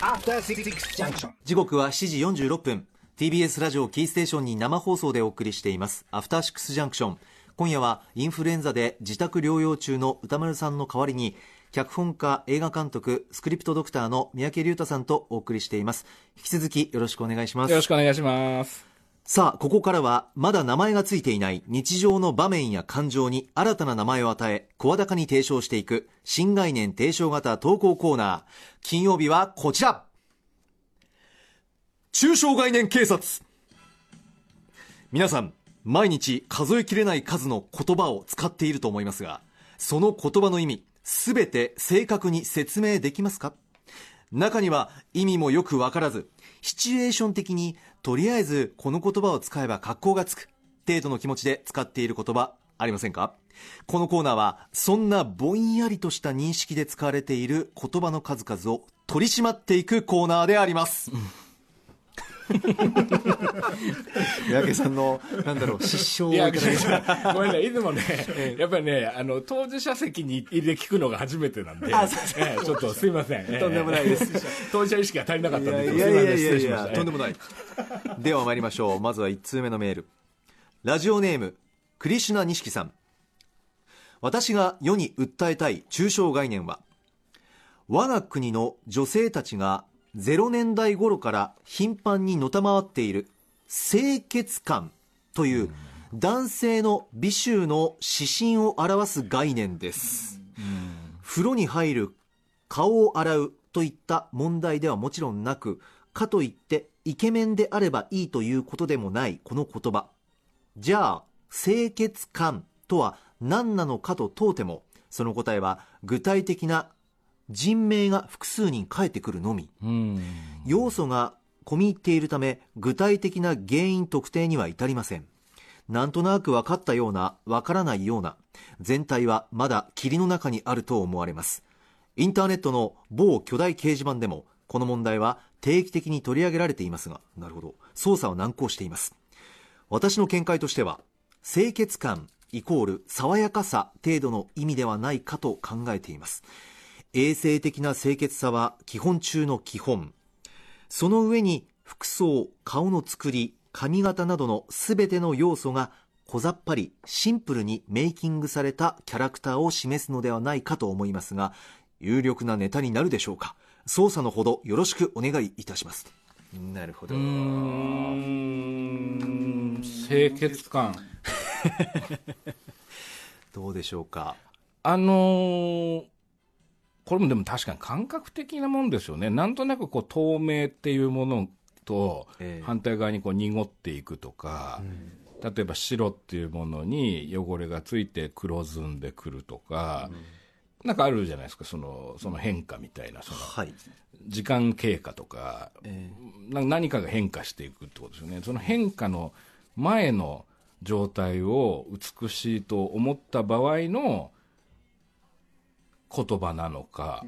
After Six Junction. 時刻は7時46分。TBS ラジオキーステーションに生放送でお送りしています。アフターシックスジャンクション今夜はインフルエンザで自宅療養中の歌丸さんの代わりに脚本家映画監督スクリプトドクターの三宅龍太さんとお送りしています。引き続きよろしくお願いします。よろしくお願いします。さあここからはまだ名前がついていない日常の場面や感情に新たな名前を与え声高に提唱していく新概念提唱型投稿コーナー。金曜日はこちら。抽象概念警察。皆さん毎日数えきれない数の言葉を使っていると思いますがその言葉の意味すべて正確に説明できますか？中には意味もよくわからずシチュエーション的にとりあえずこの言葉を使えば格好がつく。程度の気持ちで使っている言葉ありませんか？このコーナーはそんなぼんやりとした認識で使われている言葉の数々を取り締まっていくコーナーであります。三宅さんのなんだろう失笑をいただきましたごめんね、いつもね、やっぱりね、あの、当事者席に入れ聞くのが初めてなんで、ちょっとすいません。ええとんでもないです。当事者意識が足りなかったんで、いやいやいやいやとんでもない。では参りましょう。まずは1通目のメール。ラジオネームクリシュナ錦さん。私が世に訴えたい抽象概念は我が国の女性たちが0年代頃から頻繁にのたまわっている清潔感という男性の美醜の指針を表す概念です。風呂に入る顔を洗うといった問題ではもちろんなくかといってイケメンであればいいということでもないこの言葉。じゃあ清潔感とは何なのかと問うてもその答えは具体的な人名が複数人返ってくるのみ。うん。要素が込み入っているため具体的な原因特定には至りません。なんとなく分かったような分からないような全体はまだ霧の中にあると思われます。インターネットの某巨大掲示板でもこの問題は定期的に取り上げられていますがなるほど。捜査は難航しています。私の見解としては清潔感イコール爽やかさ程度の意味ではないかと考えています衛生的な清潔さは基本中の基本。その上に服装顔の作り髪型などの全ての要素が小ざっぱりシンプルにメイキングされたキャラクターを示すのではないかと思いますが有力なネタになるでしょうか？捜査のほどよろしくお願いいたします。なるほど。うーん、清潔感。どうでしょうか？あのーこれもでも確かに感覚的なもんですよね。なんとなくこう透明っていうものとええ反対側にこう濁っていくとか、例えば白っていうものに汚れがついて黒ずんでくるとか、なんかあるじゃないですか、その、その変化みたいな、その、はい時間経過とか、何かが変化していくってことですよね。その変化の前の状態を美しいと思った場合の言葉なのか、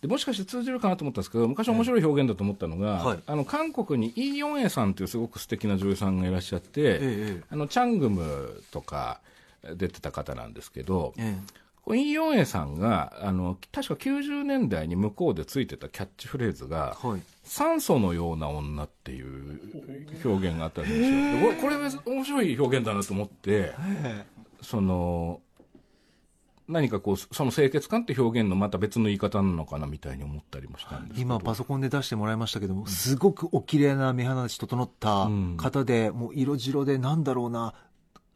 でもしかして通じるかなと思ったんですけど昔面白い表現だと思ったのが、はい。あの韓国にイ・ヨンエさんというすごく素敵な女優さんがいらっしゃって、ええあのチャングムとか出てた方なんですけど、えこれイ・ヨンエさんがあの確か90年代に向こうでついてたキャッチフレーズが、はい。酸素のような女っていう表現があったんですよ。でこれこれ面白い表現だなと思って、その、何かこう、その清潔感って表現のまた別の言い方なのかなみたいに思ったりもしたんです。今パソコンで出してもらいましたけども、すごくお綺麗な目鼻立ち整った方で、もう色白でなんだろうな、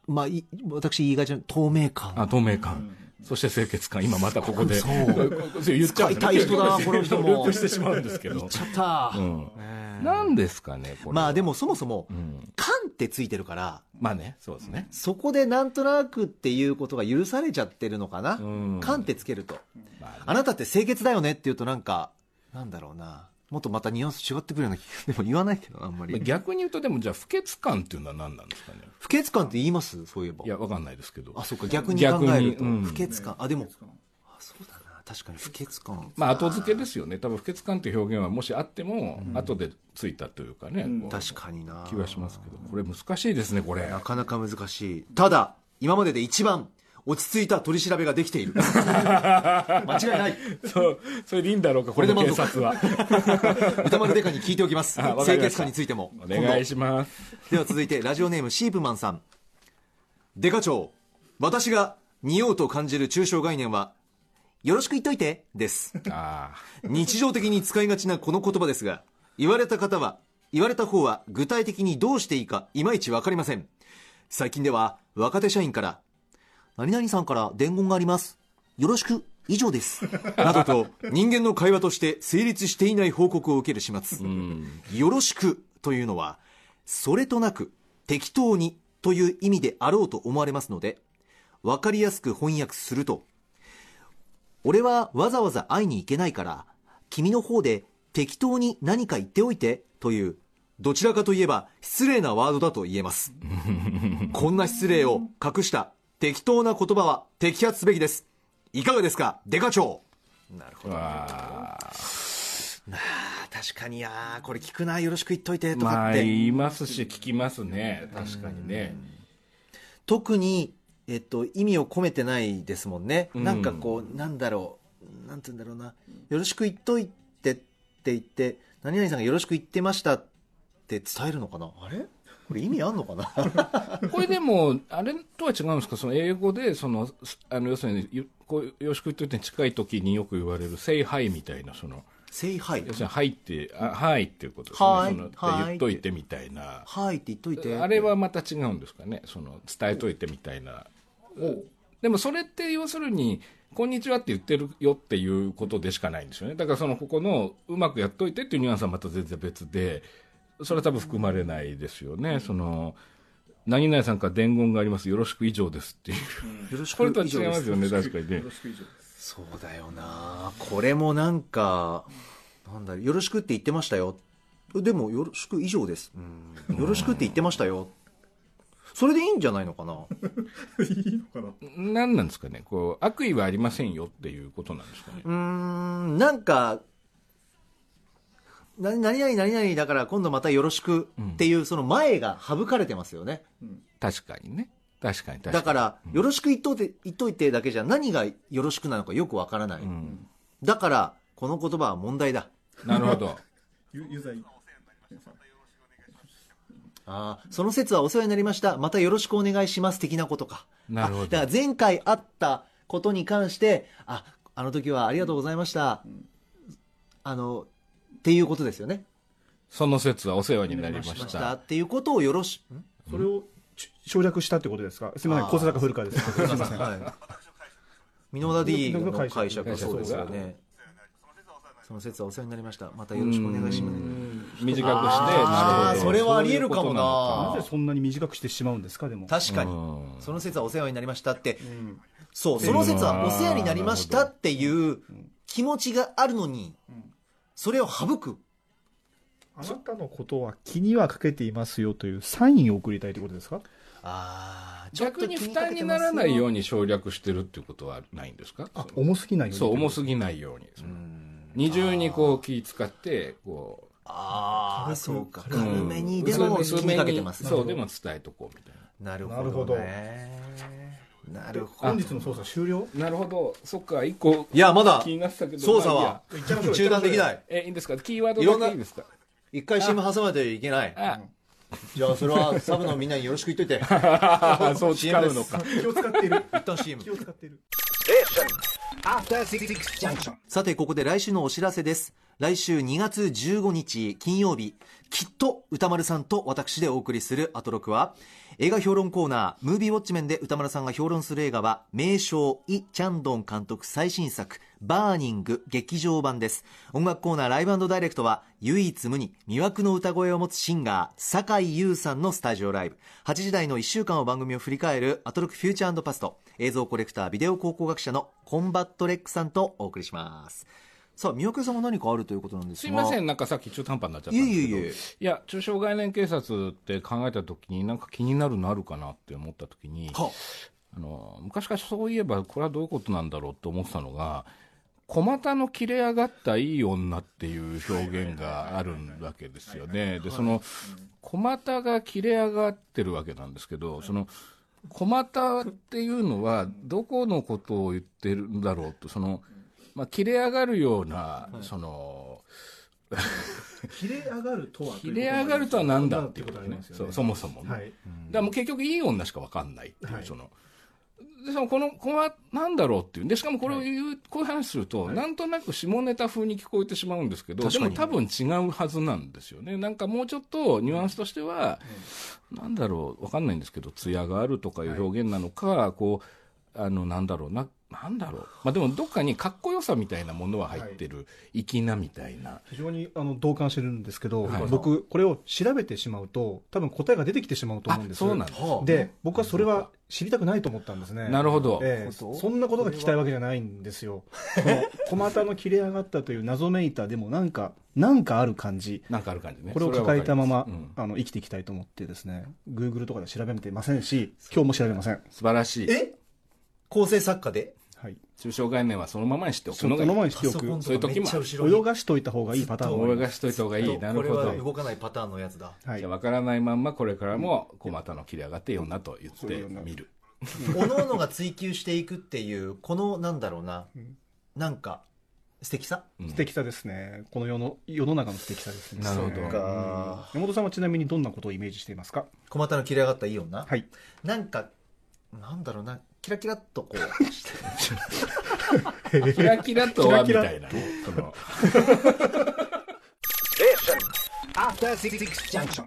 まあ、い私言いがちな透明感。あ、透明感。そして清潔感。今またここで。そう言っちゃうんです使いたい人だなこの人もループしてしまうんですけど言っ。ちゃった。うんええなんですかね、これ。まあでもそもそも、うん。感ってついてるから、まあね、そうですね。そこでなんとなくっていうことが許されちゃってるのかな？うん感ってつけると。まあねあなたって清潔だよねって言うとなんか、なんだろうな。もっとまたニュアンス違ってくるような気が、でも言わないけど、あんまり。逆に言うと、でもじゃあ、不潔感っていうのは何なんですかね？不潔感って言います？そういえば。いや、わかんないですけど。あ、そうか、逆に考えると。不潔感。あ、でも、あ、そうだな。確かに。不潔感。まあ、後付けですよね。多分、不潔感という表現はもしあっても、後でついたというかね、こう確かにな。気がしますけど。これ難しいですね、これ。なかなか難しい。ただ、今までで一番落ち着いた取り調べができている。間違いない。そうそれでいいんだろうかこれで警察は。歌丸デカに聞いておきます。清潔感についても。お願いします。では続いてラジオネームシープマンさん。デカ長私が匂うと感じる抽象概念はよろしく言っといてです。日常的に使いがちなこの言葉ですが言われた方は言われた方は具体的にどうしていいかいまいち分かりません。最近では若手社員から何々さんから伝言があります。よろしく以上です。などと人間の会話として成立していない報告を受ける始末。よろしくというのはそれとなく適当にという意味であろうと思われますので分かりやすく翻訳すると俺はわざわざ会いに行けないから君の方で適当に何か言っておいてというどちらかといえば失礼なワードだと言えます。こんな失礼を隠した適当な言葉は摘発すべきです。いかがですかデカ長。なるほど。なあ。確かにやこれ聞くなよろしく言っといてとかって、まあ、言いますし聞きますね。確かにね。特にえっと、意味を込めてないですもんね、うん、なんかこうなんだろうなんて言うんだろうな。よろしく言っといてって言って何々さんがよろしく言ってましたって伝えるのかな？あれ？これ意味あんのかな？これでもあれとは違うんですか？その英語でそのあの要するにこうよろしく言っといて近い時によく言われる「say hi」みたいなその「say hi」要するに「はい」って「あはい」っていうことですね、はい、そのって言っといてみたいな「はい」って言っといて。あれはまた違うんですかね？その伝えといてみたいなでもそれって要するにこんにちはって言ってるよっていうことでしかないんですよね。だからそのここのうまくやっといてっていうニュアンスはまた全然別で、それは多分含まれないですよね。その、何々さんから伝言があります。よろしく以上ですっていう。よろしくこれとは違いますよね、確かにね。そうだよなこれもなんか、なんだよろしくって言ってましたよ。でも、よろしく以上です。うん、よろしくって言ってましたよ。それでいいんじゃないのかな？いいのかな？何なんですかね？こう悪意はありませんよっていうことなんですかね？うんなんか何々何々だから今度またよろしくっていう、その前が省かれてますよね、うん、確かにね。確かにだから、よろしく言っといて言っといてだけじゃ何がよろしくなのかよくわからない、うん、だからこの言葉は問題だ。なるほど。ユザイあその説はお世話になりました。またよろしくお願いします。的なことか。なるほど。だから前回あったことに関してああの時はありがとうございました、うん、あのっていうことですよね。その説はお世話になりました。っていうことをよろしそれを省略したってことですか？すみません小坂古川ですすみません、はい、箕輪 D の解釈はそうですよねその説はお世話になりました。またよろしくお願いします短くしてあそれはありえるかもな。なぜそんなに短くしてしまうんですかでも。確かに。その説はお世話になりましたって、そうその説はお世話になりましたっていう気持ちがあるのに、それを省く。あなたのことは気にはかけていますよというサインを送りたいということですか？あ逆に負担にならないように省略してるっていうことはないんですか？重すぎないように。そう重すぎないように。二重にこう気使ってこうああそうか。軽めにでも気にかけてます、そうでも伝えとこうみたいな。なるほどなるほど。本日の捜査終了？なるほど。そっか一個いやまだ気になってたけど捜査は中断できない。えいいんですか？キーワードだけいいですか？一回 CM 挟まないといけない。じゃあそれはサブのみんなによろしく言っといて。そう使うのか。気を使っている。一旦 CM 気を使っているさてここで来週のお知らせです来週2月15日金曜日きっと宇多丸さんと私でお送りするアトロクは映画評論コーナームービーウォッチメンで宇多丸さんが評論する映画は名匠イ・チャンドン監督最新作バーニング劇場版です。音楽コーナーライブダイレクトは唯一無二魅惑の歌声を持つシンガー酒井優さんのスタジオライブ。8時台の1週間を番組を振り返るアトロクフューチャーパスト。映像コレクタービデオ考古学者のコンバットレックさんとお送りします。さあ三宅さんは何かあるということなんですすいませんなんかさっき中途半端になっちゃったんですけど。いや中小概念警察って考えた時になんか気になるのあるかなって思った時にあの昔からそういえばこれはどういうことなんだろうと思ってたのが小股の切れ上がったいい女っていう表現があるわけですよね。で、その、小股が切れ上がってるわけなんですけど、その、駒田っていうのは、どこのことを言ってるんだろうと、その、まあ、切れ上がるような、その、切れ上がるとは切れ上がるとは何だっていうことねなんていうことそう。そもそもね、はい。だもう結局いい女しか分かんないっていう、はい。そのでそのこの子は何だろうっていう。でしかもこれを言う、こういう話すると、なんとなく下ネタ風に聞こえてしまうんですけどでも多分違うはずなんですよね。なんかもうちょっとニュアンスとしては、なんだろう分かんないんですけど艶があるとかいう表現なのか、こうあのなんだろうななんだろう、まあ、でもどっかにかっこよさみたいなものは入ってる、粋なみたいな。非常にあの同感してるんですけど、はい。僕、これを調べてしまうと、多分答えが出てきてしまうと思うんです。そうなんですはあで、僕はそれは知りたくないと思ったんですね。なるほど、ええ。そんなことが聞きたいわけじゃないんですよ。この小股の切れ上がったという謎めいた、でもなんか、なんかある感じ。なんかある感じね。これを抱えたまま、それはわかりす。あの生きていきたいと思ってですね、Google とかで調べてませんし、今日も調べません。うん。素晴らしい。え？構成作家で？はい。抽象概念はそのままにしておくそののがいいままにしておく。そういう時も泳がしといた方がいいパターン泳がしといた方がいいなるほどこれは動かないパターンのやつだ。はい。じゃあ。分からないまんまこれからも小股の切り上がってよなと言ってみる。おのおのが追求していくっていうこのなんだろうな、なんか素敵さ？うん。素敵さですね。この世の、世の中の素敵さですね。なるほど。うんか。山本さんはちなみにどんなことをイメージしていますか？小股の切れ上がったいい女、はい。なんかなんだろうなキラキラっとこう。キラキラとはみたいなね。その。After Six Junction.